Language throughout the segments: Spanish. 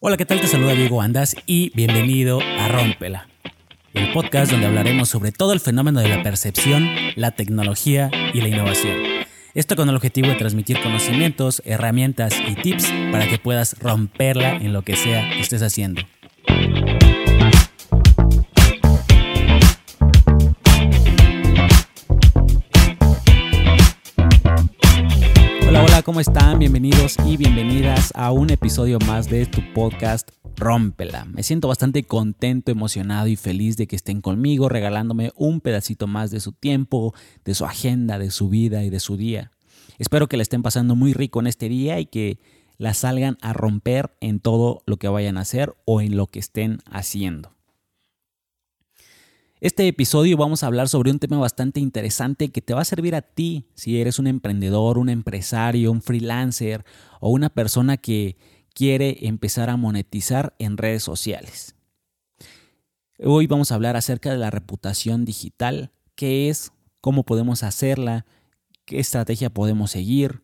Hola, ¿qué tal? Te saluda Diego Andas y bienvenido a Rómpela, el podcast donde hablaremos sobre todo el fenómeno de la percepción, la tecnología y la innovación. Esto con el objetivo de transmitir conocimientos, herramientas y tips para que puedas romperla en lo que sea que estés haciendo. ¿Cómo están? Bienvenidos y bienvenidas a un episodio más de tu podcast Rómpela. Me siento bastante contento, emocionado y feliz de que estén conmigo regalándome un pedacito más de su tiempo, de su agenda, de su vida y de su día. Espero que la estén pasando muy rico en este día y que la salgan a romper en todo lo que vayan a hacer o en lo que estén haciendo. Este episodio vamos a hablar sobre un tema bastante interesante que te va a servir a ti si eres un emprendedor, un empresario, un freelancer o una persona que quiere empezar a monetizar en redes sociales. Hoy vamos a hablar acerca de la reputación digital, qué es, cómo podemos hacerla, qué estrategia podemos seguir.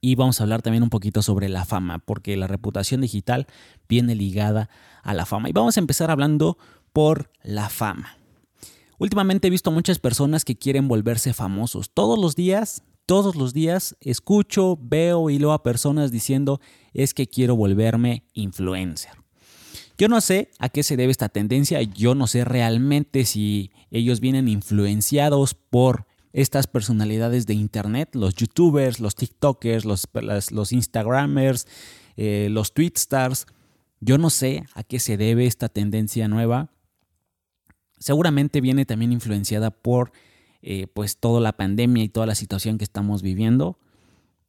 Y vamos a hablar también un poquito sobre la fama, porque la reputación digital viene ligada a la fama. Y vamos a empezar hablando por la fama. Últimamente he visto muchas personas que quieren volverse famosos. Todos los días, todos los días escucho, veo y leo a personas diciendo es que quiero volverme influencer. Yo no sé a qué se debe esta tendencia, yo no sé realmente si ellos vienen influenciados por estas personalidades de internet, los youtubers, los tiktokers, los, los instagramers, eh, los tweetstars. Yo no sé a qué se debe esta tendencia nueva, seguramente viene también influenciada por eh, pues toda la pandemia y toda la situación que estamos viviendo.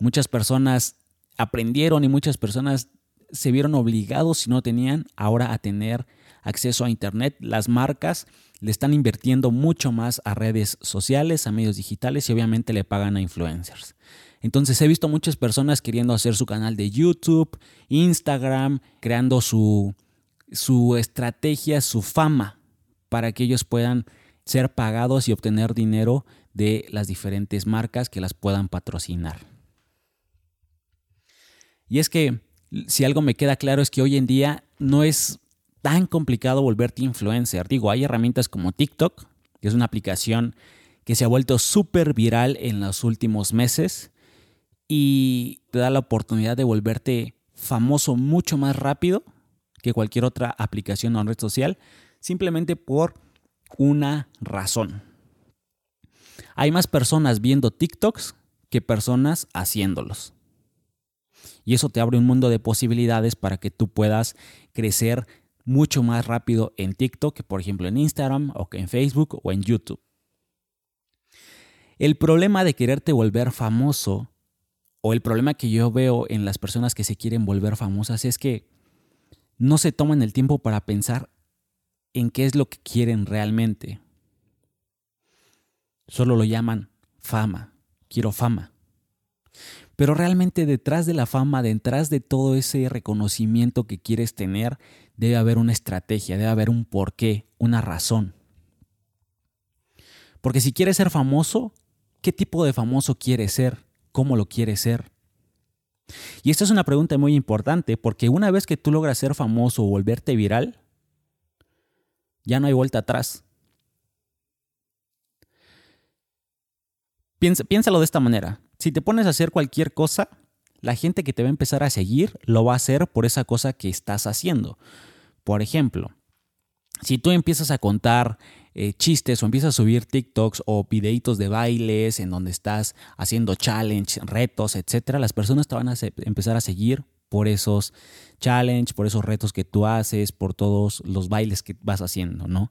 Muchas personas aprendieron y muchas personas se vieron obligados si no tenían ahora a tener acceso a internet. Las marcas le están invirtiendo mucho más a redes sociales, a medios digitales y obviamente le pagan a influencers. Entonces he visto muchas personas queriendo hacer su canal de YouTube, Instagram, creando su, su estrategia, su fama para que ellos puedan ser pagados y obtener dinero de las diferentes marcas que las puedan patrocinar. Y es que si algo me queda claro es que hoy en día no es tan complicado volverte influencer. Digo, hay herramientas como TikTok, que es una aplicación que se ha vuelto súper viral en los últimos meses y te da la oportunidad de volverte famoso mucho más rápido que cualquier otra aplicación o red social simplemente por una razón. Hay más personas viendo TikToks que personas haciéndolos. Y eso te abre un mundo de posibilidades para que tú puedas crecer mucho más rápido en TikTok que por ejemplo en Instagram o que en Facebook o en YouTube. El problema de quererte volver famoso o el problema que yo veo en las personas que se quieren volver famosas es que no se toman el tiempo para pensar en qué es lo que quieren realmente. Solo lo llaman fama, quiero fama. Pero realmente detrás de la fama, detrás de todo ese reconocimiento que quieres tener, debe haber una estrategia, debe haber un porqué, una razón. Porque si quieres ser famoso, ¿qué tipo de famoso quieres ser? ¿Cómo lo quieres ser? Y esta es una pregunta muy importante porque una vez que tú logras ser famoso o volverte viral, ya no hay vuelta atrás. piénsalo de esta manera. Si te pones a hacer cualquier cosa, la gente que te va a empezar a seguir lo va a hacer por esa cosa que estás haciendo. Por ejemplo, si tú empiezas a contar eh, chistes o empiezas a subir TikToks o videitos de bailes en donde estás haciendo challenge, retos, etcétera, las personas te van a empezar a seguir por esos challenge, por esos retos que tú haces, por todos los bailes que vas haciendo, ¿no?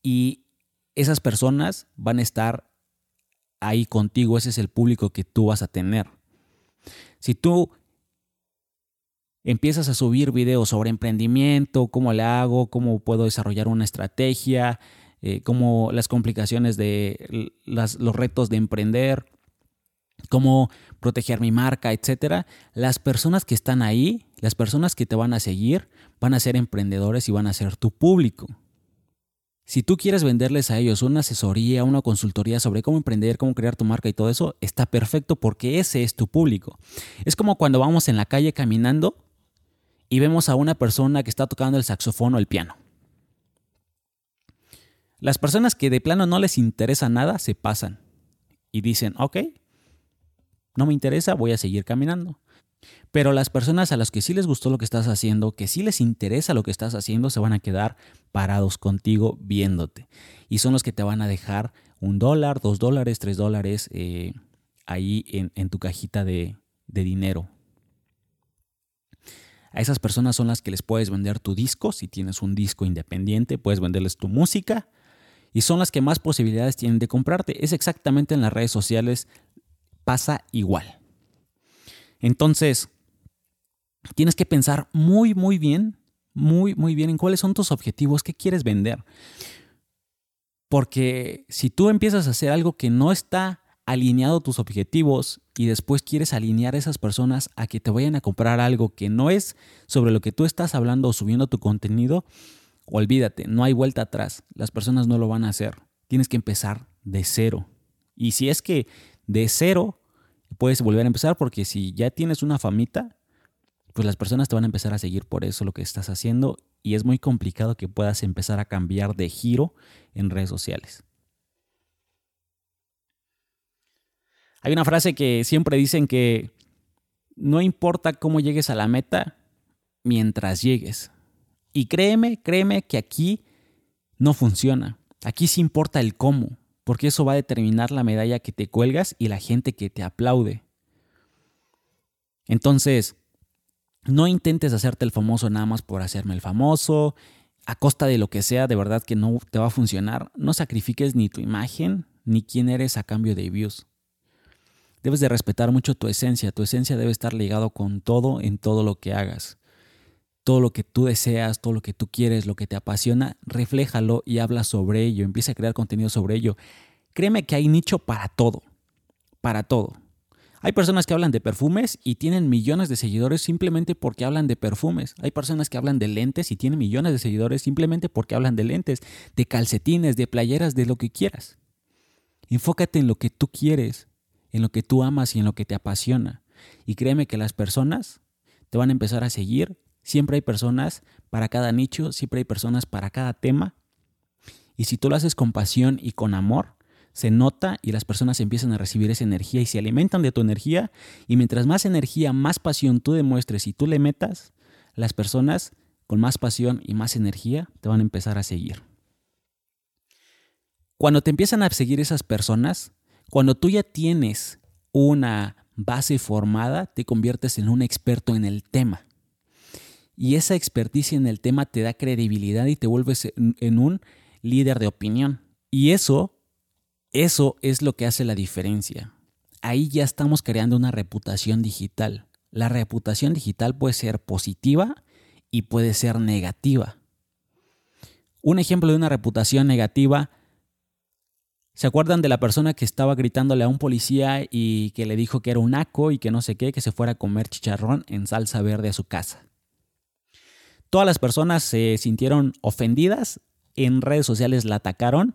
Y esas personas van a estar ahí contigo, ese es el público que tú vas a tener. Si tú empiezas a subir videos sobre emprendimiento, cómo le hago, cómo puedo desarrollar una estrategia, eh, cómo las complicaciones de los retos de emprender, cómo proteger mi marca, etcétera, las personas que están ahí, las personas que te van a seguir, van a ser emprendedores y van a ser tu público. Si tú quieres venderles a ellos una asesoría, una consultoría sobre cómo emprender, cómo crear tu marca y todo eso, está perfecto porque ese es tu público. Es como cuando vamos en la calle caminando y vemos a una persona que está tocando el saxofón o el piano. Las personas que de plano no les interesa nada se pasan y dicen, ok, no me interesa, voy a seguir caminando. Pero las personas a las que sí les gustó lo que estás haciendo, que sí les interesa lo que estás haciendo, se van a quedar parados contigo viéndote. Y son los que te van a dejar un dólar, dos dólares, tres dólares eh, ahí en, tu cajita de, de dinero. A esas personas son las que les puedes vender tu disco. Si tienes un disco independiente, puedes venderles tu música. Y son las que más posibilidades tienen de comprarte. Es exactamente en las redes sociales pasa igual. Entonces, tienes que pensar muy, muy bien, muy, muy bien en cuáles son tus objetivos, qué quieres vender. Porque si tú empiezas a hacer algo que no está alineado tus objetivos y después quieres alinear a esas personas a que te vayan a comprar algo que no es sobre lo que tú estás hablando o subiendo tu contenido, olvídate, no hay vuelta atrás. Las personas no lo van a hacer. Tienes que empezar de cero. Y si es que de cero puedes volver a empezar porque si ya tienes una famita, pues las personas te van a empezar a seguir por eso lo que estás haciendo y es muy complicado que puedas empezar a cambiar de giro en redes sociales. Hay una frase que siempre dicen que no importa cómo llegues a la meta mientras llegues. Y créeme, créeme que aquí no funciona. Aquí sí importa el cómo porque eso va a determinar la medalla que te cuelgas y la gente que te aplaude. Entonces, no intentes hacerte el famoso nada más por hacerme el famoso, a costa de lo que sea, de verdad que no te va a funcionar. No sacrifiques ni tu imagen ni quién eres a cambio de views. Debes de respetar mucho tu esencia, tu esencia debe estar ligado con todo en todo lo que hagas todo lo que tú deseas, todo lo que tú quieres, lo que te apasiona, refléjalo y habla sobre ello, empieza a crear contenido sobre ello. Créeme que hay nicho para todo, para todo. Hay personas que hablan de perfumes y tienen millones de seguidores simplemente porque hablan de perfumes. Hay personas que hablan de lentes y tienen millones de seguidores simplemente porque hablan de lentes, de calcetines, de playeras, de lo que quieras. Enfócate en lo que tú quieres, en lo que tú amas y en lo que te apasiona. Y créeme que las personas te van a empezar a seguir Siempre hay personas para cada nicho, siempre hay personas para cada tema. Y si tú lo haces con pasión y con amor, se nota y las personas empiezan a recibir esa energía y se alimentan de tu energía. Y mientras más energía, más pasión tú demuestres y tú le metas, las personas con más pasión y más energía te van a empezar a seguir. Cuando te empiezan a seguir esas personas, cuando tú ya tienes una base formada, te conviertes en un experto en el tema. Y esa experticia en el tema te da credibilidad y te vuelves en, un líder de opinión. Y eso, eso es lo que hace la diferencia. Ahí ya estamos creando una reputación digital. La reputación digital puede ser positiva y puede ser negativa. Un ejemplo de una reputación negativa, ¿se acuerdan de la persona que estaba gritándole a un policía y que le dijo que era un naco y que no sé qué, que se fuera a comer chicharrón en salsa verde a su casa? Todas las personas se sintieron ofendidas, en redes sociales la atacaron.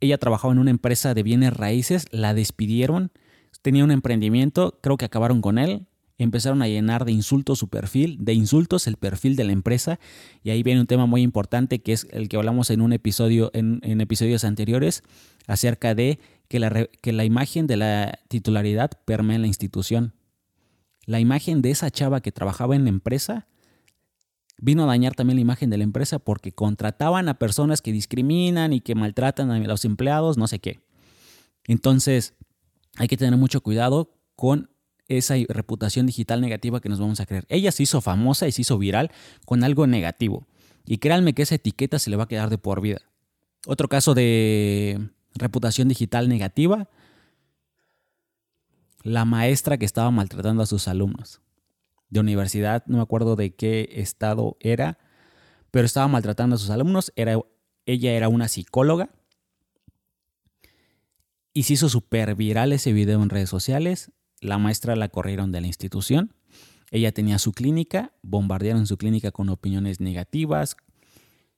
Ella trabajaba en una empresa de bienes raíces, la despidieron, tenía un emprendimiento, creo que acabaron con él, empezaron a llenar de insultos su perfil, de insultos el perfil de la empresa, y ahí viene un tema muy importante que es el que hablamos en un episodio, en, episodios anteriores, acerca de que la, que la imagen de la titularidad permea en la institución la imagen de esa chava que trabajaba en la empresa vino a dañar también la imagen de la empresa porque contrataban a personas que discriminan y que maltratan a los empleados, no sé qué. Entonces, hay que tener mucho cuidado con esa reputación digital negativa que nos vamos a creer. Ella se hizo famosa y se hizo viral con algo negativo. Y créanme que esa etiqueta se le va a quedar de por vida. Otro caso de reputación digital negativa la maestra que estaba maltratando a sus alumnos de universidad, no me acuerdo de qué estado era, pero estaba maltratando a sus alumnos, era, ella era una psicóloga y se hizo súper viral ese video en redes sociales, la maestra la corrieron de la institución, ella tenía su clínica, bombardearon su clínica con opiniones negativas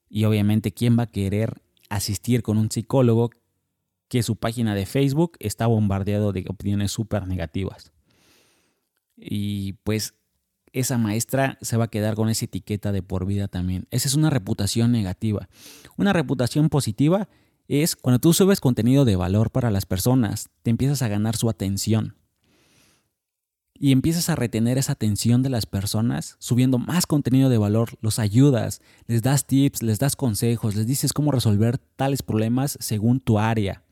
y obviamente quién va a querer asistir con un psicólogo que su página de Facebook está bombardeado de opiniones súper negativas. Y pues esa maestra se va a quedar con esa etiqueta de por vida también. Esa es una reputación negativa. Una reputación positiva es cuando tú subes contenido de valor para las personas, te empiezas a ganar su atención. Y empiezas a retener esa atención de las personas subiendo más contenido de valor, los ayudas, les das tips, les das consejos, les dices cómo resolver tales problemas según tu área.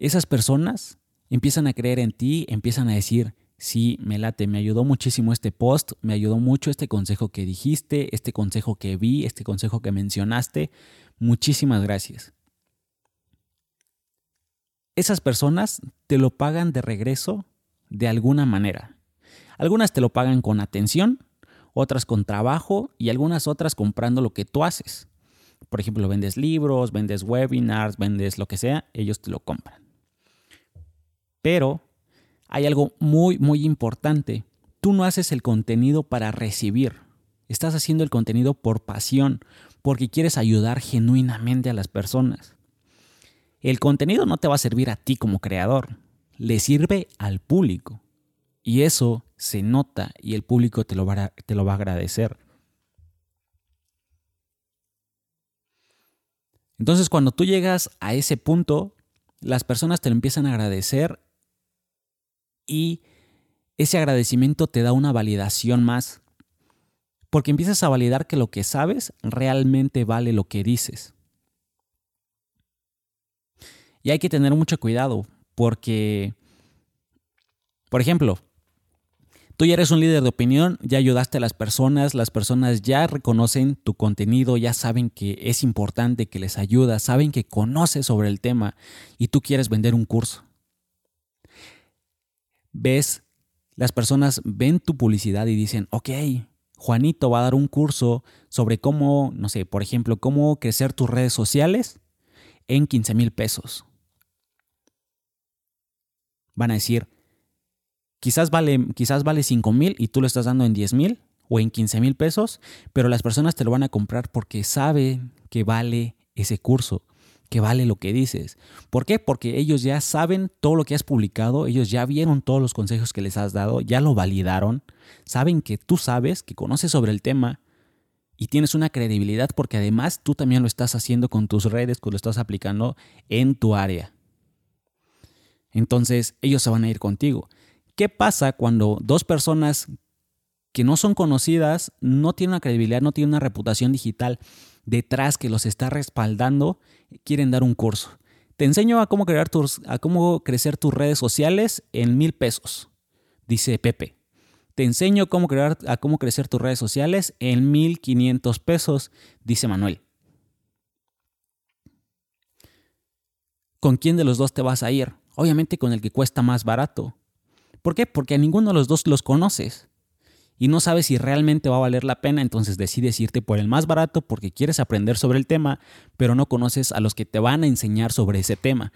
Esas personas empiezan a creer en ti, empiezan a decir, sí, me late, me ayudó muchísimo este post, me ayudó mucho este consejo que dijiste, este consejo que vi, este consejo que mencionaste. Muchísimas gracias. Esas personas te lo pagan de regreso de alguna manera. Algunas te lo pagan con atención, otras con trabajo y algunas otras comprando lo que tú haces. Por ejemplo, vendes libros, vendes webinars, vendes lo que sea, ellos te lo compran. Pero hay algo muy, muy importante. Tú no haces el contenido para recibir. Estás haciendo el contenido por pasión, porque quieres ayudar genuinamente a las personas. El contenido no te va a servir a ti como creador, le sirve al público. Y eso se nota y el público te lo va a, te lo va a agradecer. Entonces cuando tú llegas a ese punto, las personas te lo empiezan a agradecer y ese agradecimiento te da una validación más, porque empiezas a validar que lo que sabes realmente vale lo que dices. Y hay que tener mucho cuidado, porque, por ejemplo, tú ya eres un líder de opinión, ya ayudaste a las personas, las personas ya reconocen tu contenido, ya saben que es importante, que les ayuda, saben que conoces sobre el tema y tú quieres vender un curso ves, las personas ven tu publicidad y dicen, ok, Juanito va a dar un curso sobre cómo, no sé, por ejemplo, cómo crecer tus redes sociales en 15 mil pesos. Van a decir, quizás vale, quizás vale 5 mil y tú lo estás dando en 10 mil o en 15 mil pesos, pero las personas te lo van a comprar porque saben que vale ese curso que vale lo que dices. ¿Por qué? Porque ellos ya saben todo lo que has publicado, ellos ya vieron todos los consejos que les has dado, ya lo validaron, saben que tú sabes, que conoces sobre el tema y tienes una credibilidad porque además tú también lo estás haciendo con tus redes, que lo estás aplicando en tu área. Entonces ellos se van a ir contigo. ¿Qué pasa cuando dos personas que no son conocidas, no tienen una credibilidad, no tienen una reputación digital detrás que los está respaldando quieren dar un curso. Te enseño a cómo, crear tus, a cómo crecer tus redes sociales en mil pesos, dice Pepe. Te enseño cómo crear, a cómo crecer tus redes sociales en mil quinientos pesos, dice Manuel. ¿Con quién de los dos te vas a ir? Obviamente con el que cuesta más barato. ¿Por qué? Porque a ninguno de los dos los conoces y no sabes si realmente va a valer la pena, entonces decides irte por el más barato porque quieres aprender sobre el tema, pero no conoces a los que te van a enseñar sobre ese tema.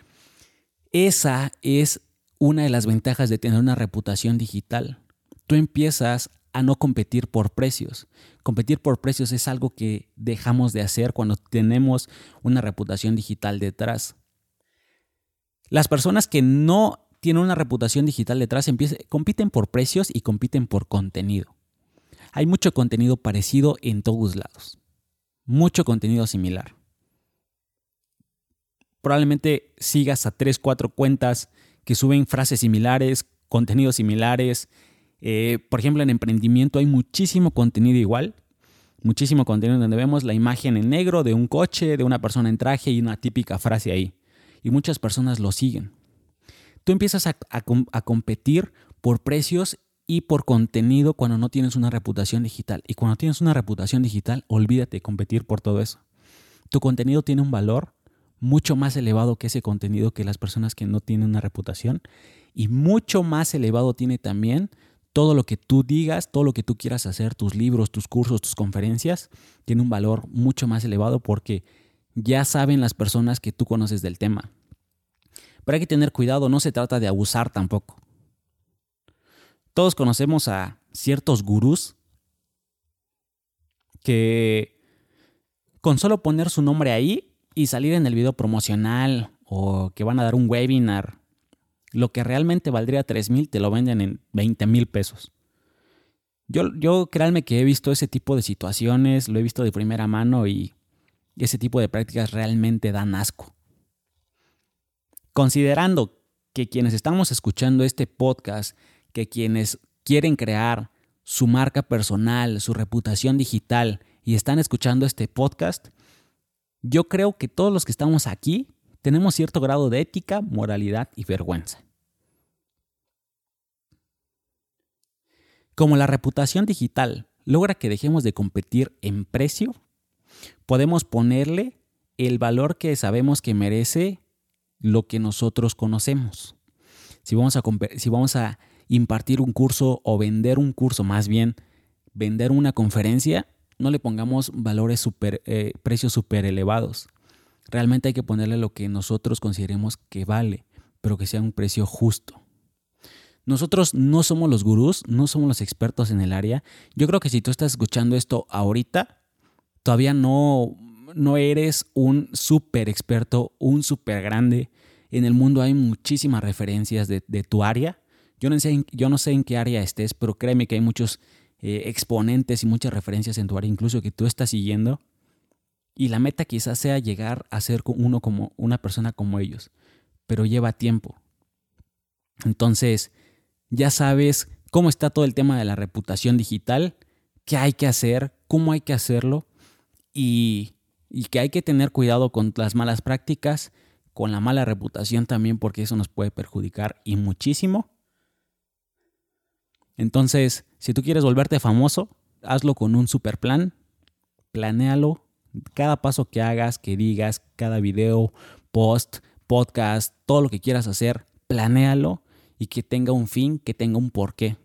Esa es una de las ventajas de tener una reputación digital. Tú empiezas a no competir por precios. Competir por precios es algo que dejamos de hacer cuando tenemos una reputación digital detrás. Las personas que no tienen una reputación digital detrás, compiten por precios y compiten por contenido. Hay mucho contenido parecido en todos lados. Mucho contenido similar. Probablemente sigas a 3, 4 cuentas que suben frases similares, contenidos similares. Eh, por ejemplo, en emprendimiento hay muchísimo contenido igual. Muchísimo contenido donde vemos la imagen en negro de un coche, de una persona en traje y una típica frase ahí. Y muchas personas lo siguen. Tú empiezas a, competir por precios y por contenido cuando no tienes una reputación digital. Y cuando tienes una reputación digital, olvídate de competir por todo eso. Tu contenido tiene un valor mucho más elevado que ese contenido que las personas que no tienen una reputación y mucho más elevado tiene también todo lo que tú digas, todo lo que tú quieras hacer, tus libros, tus cursos, tus conferencias, tiene un valor mucho más elevado porque ya saben las personas que tú conoces del tema. Pero hay que tener cuidado, no se trata de abusar tampoco. Todos conocemos a ciertos gurús que con solo poner su nombre ahí y salir en el video promocional o que van a dar un webinar, lo que realmente valdría 3 mil te lo venden en 20 mil pesos. Yo, yo créanme que he visto ese tipo de situaciones, lo he visto de primera mano y ese tipo de prácticas realmente dan asco. Considerando que quienes estamos escuchando este podcast, que quienes quieren crear su marca personal, su reputación digital y están escuchando este podcast, yo creo que todos los que estamos aquí tenemos cierto grado de ética, moralidad y vergüenza. Como la reputación digital logra que dejemos de competir en precio, podemos ponerle el valor que sabemos que merece lo que nosotros conocemos. Si vamos a, impartir un curso o vender un curso, más bien vender una conferencia, no le pongamos valores super, eh, precios súper elevados. Realmente hay que ponerle lo que nosotros consideremos que vale, pero que sea un precio justo. Nosotros no somos los gurús, no somos los expertos en el área. Yo creo que si tú estás escuchando esto ahorita, todavía no, no eres un súper experto, un súper grande. En el mundo hay muchísimas referencias de, tu área. Yo no, sé, en qué área estés, pero créeme que hay muchos eh, exponentes y muchas referencias en tu área, incluso que tú estás siguiendo. Y la meta quizás sea llegar a ser uno como una persona como ellos, pero lleva tiempo. Entonces, ya sabes cómo está todo el tema de la reputación digital, qué hay que hacer, cómo hay que hacerlo y, y que hay que tener cuidado con las malas prácticas, con la mala reputación también, porque eso nos puede perjudicar y muchísimo. Entonces, si tú quieres volverte famoso, hazlo con un super plan, planéalo, cada paso que hagas, que digas, cada video, post, podcast, todo lo que quieras hacer, planéalo y que tenga un fin, que tenga un porqué.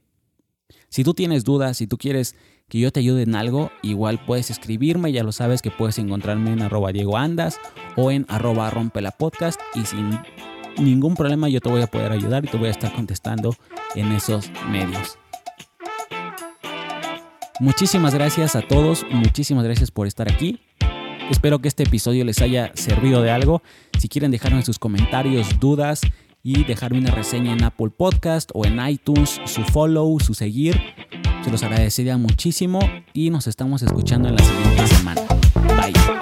Si tú tienes dudas, si tú quieres que yo te ayude en algo, igual puedes escribirme, ya lo sabes que puedes encontrarme en arroba Diego Andas o en arroba rompela podcast y sin ningún problema yo te voy a poder ayudar y te voy a estar contestando en esos medios. Muchísimas gracias a todos, muchísimas gracias por estar aquí. Espero que este episodio les haya servido de algo. Si quieren dejarme sus comentarios, dudas y dejarme una reseña en Apple Podcast o en iTunes, su follow, su seguir, se los agradecería muchísimo y nos estamos escuchando en la siguiente semana. Bye.